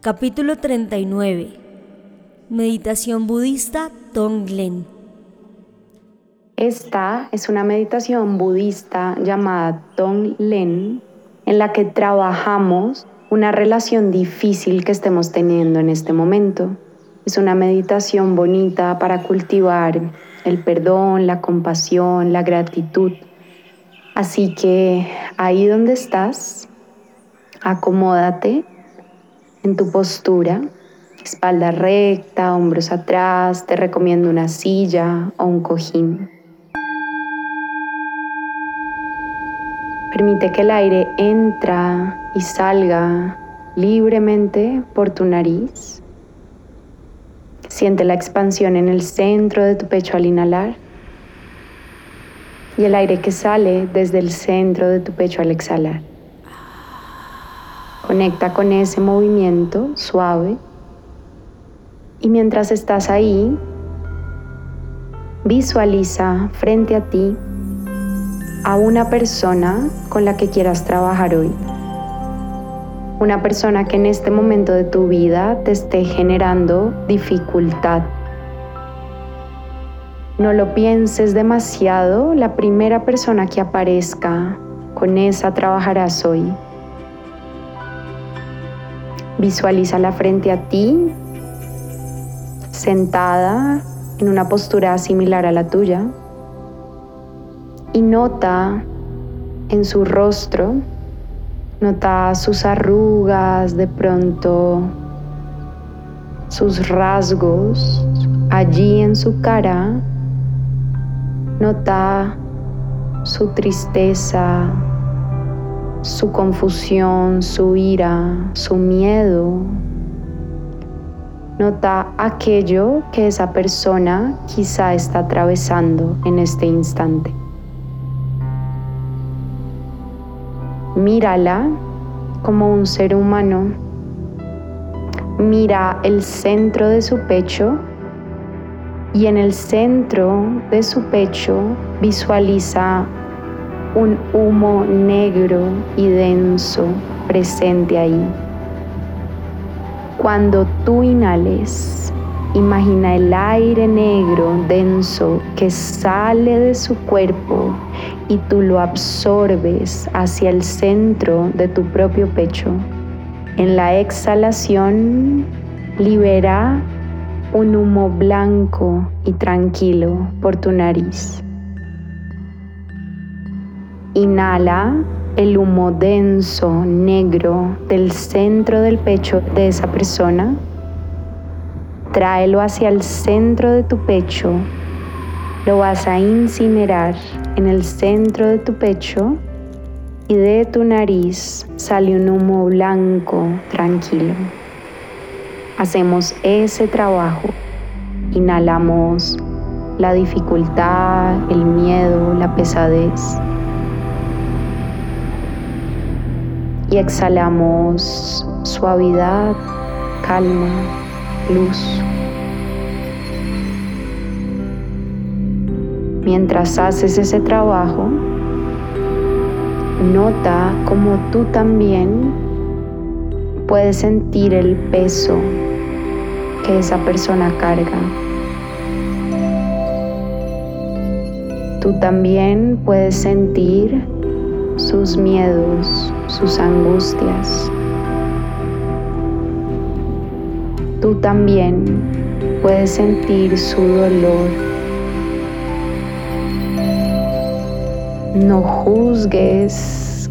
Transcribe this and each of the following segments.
Capítulo 39. Meditación budista Tonglen. Esta es una meditación budista llamada Tonglen en la que trabajamos una relación difícil que estemos teniendo en este momento. Es una meditación bonita para cultivar el perdón, la compasión, la gratitud. Así que ahí donde estás, acomódate en tu postura, espalda recta, hombros atrás, te recomiendo una silla o un cojín. Permite que el aire entra y salga libremente por tu nariz. Siente la expansión en el centro de tu pecho al inhalar y el aire que sale desde el centro de tu pecho al exhalar. Conecta con ese movimiento suave y mientras estás ahí, visualiza frente a ti a una persona con la que quieras trabajar hoy. Una persona que en este momento de tu vida te esté generando dificultad. No lo pienses demasiado, la primera persona que aparezca, con esa trabajarás hoy. Visualízala frente a ti, sentada en una postura similar a la tuya y nota en su rostro, nota sus arrugas, de pronto sus rasgos allí en su cara, nota su tristeza, su confusión, su ira, su miedo. Nota aquello que esa persona quizá está atravesando en este instante. Mírala como un ser humano. Mira el centro de su pecho y en el centro de su pecho visualiza un humo negro y denso presente ahí. Cuando tú inhales, imagina el aire negro denso que sale de su cuerpo y tú lo absorbes hacia el centro de tu propio pecho. En la exhalación, libera un humo blanco y tranquilo por tu nariz. Inhala el humo denso, negro del centro del pecho de esa persona. Tráelo hacia el centro de tu pecho. Lo vas a incinerar en el centro de tu pecho y de tu nariz sale un humo blanco tranquilo. Hacemos ese trabajo. Inhalamos la dificultad, el miedo, la pesadez. Y exhalamos suavidad, calma, luz. Mientras haces ese trabajo, nota como tú también puedes sentir el peso que esa persona carga. Tú también puedes sentir sus miedos, sus angustias. Tú también puedes sentir su dolor. No juzgues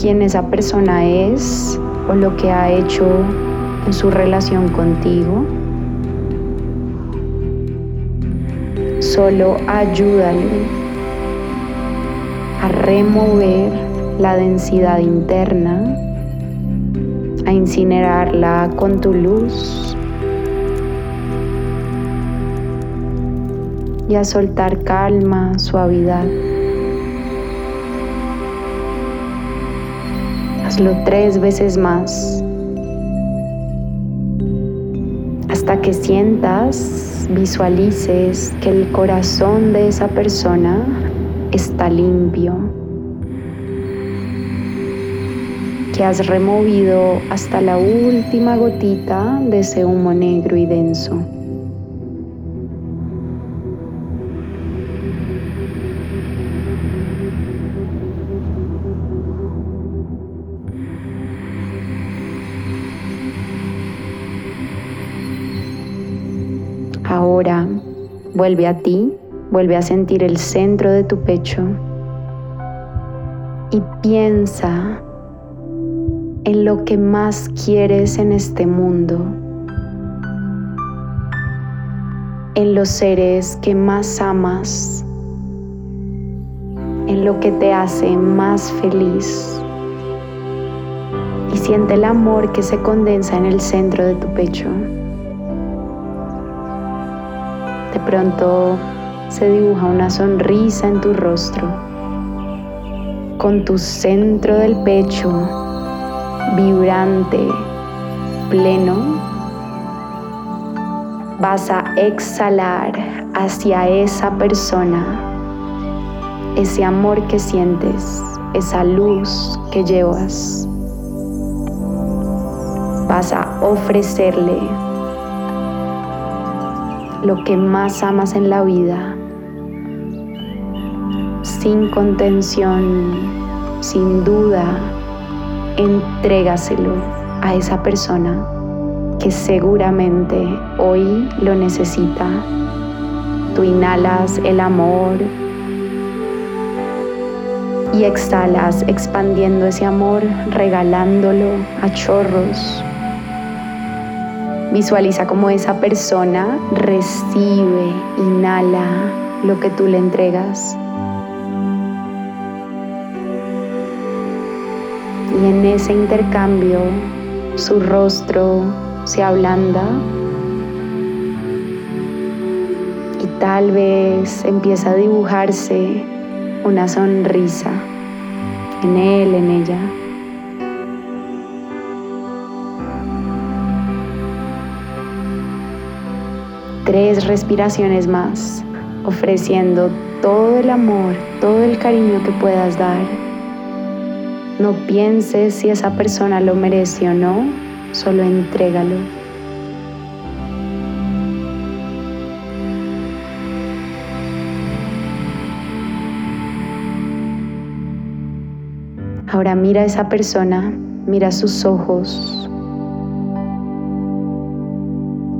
quién esa persona es o lo que ha hecho en su relación contigo. Solo ayúdale a remover la densidad interna, a incinerarla con tu luz y a soltar calma, suavidad. Hazlo tres veces más hasta que sientas, visualices que el corazón de esa persona está limpio, que has removido hasta la última gotita de ese humo negro y denso. Ahora vuelve a ti, vuelve a sentir el centro de tu pecho y piensa en lo que más quieres en este mundo, en los seres que más amas, en lo que te hace más feliz. Y siente el amor que se condensa en el centro de tu pecho. De pronto se dibuja una sonrisa en tu rostro. Con tu centro del pecho vibrante, pleno, vas a exhalar hacia esa persona ese amor que sientes, esa luz que llevas. Vas a ofrecerle lo que más amas en la vida, sin contención, sin duda, entrégaselo a esa persona que seguramente hoy lo necesita. Tú inhalas el amor y exhalas expandiendo ese amor, regalándolo a chorros Visualiza cómo esa persona recibe, inhala lo que tú le entregas. Y en ese intercambio su rostro se ablanda y tal vez empieza a dibujarse una sonrisa en él, en ella. tres respiraciones más, ofreciendo todo el amor, todo el cariño que puedas dar. No pienses si esa persona lo merece o no, solo entrégalo. Ahora mira a esa persona, mira sus ojos,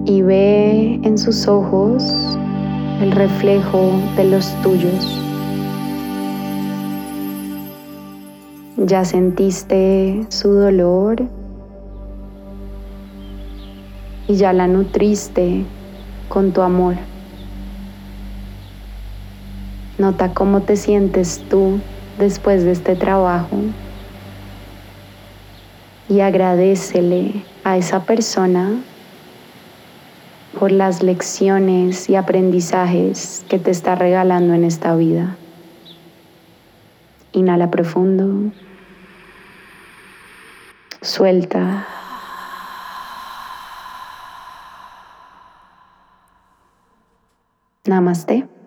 y ve en sus ojos el reflejo de los tuyos. Ya sentiste su dolor y ya la nutriste con tu amor. Nota cómo te sientes tú después de este trabajo y agradecele a esa persona por las lecciones y aprendizajes que te está regalando en esta vida. Inhala profundo. Suelta. Namaste.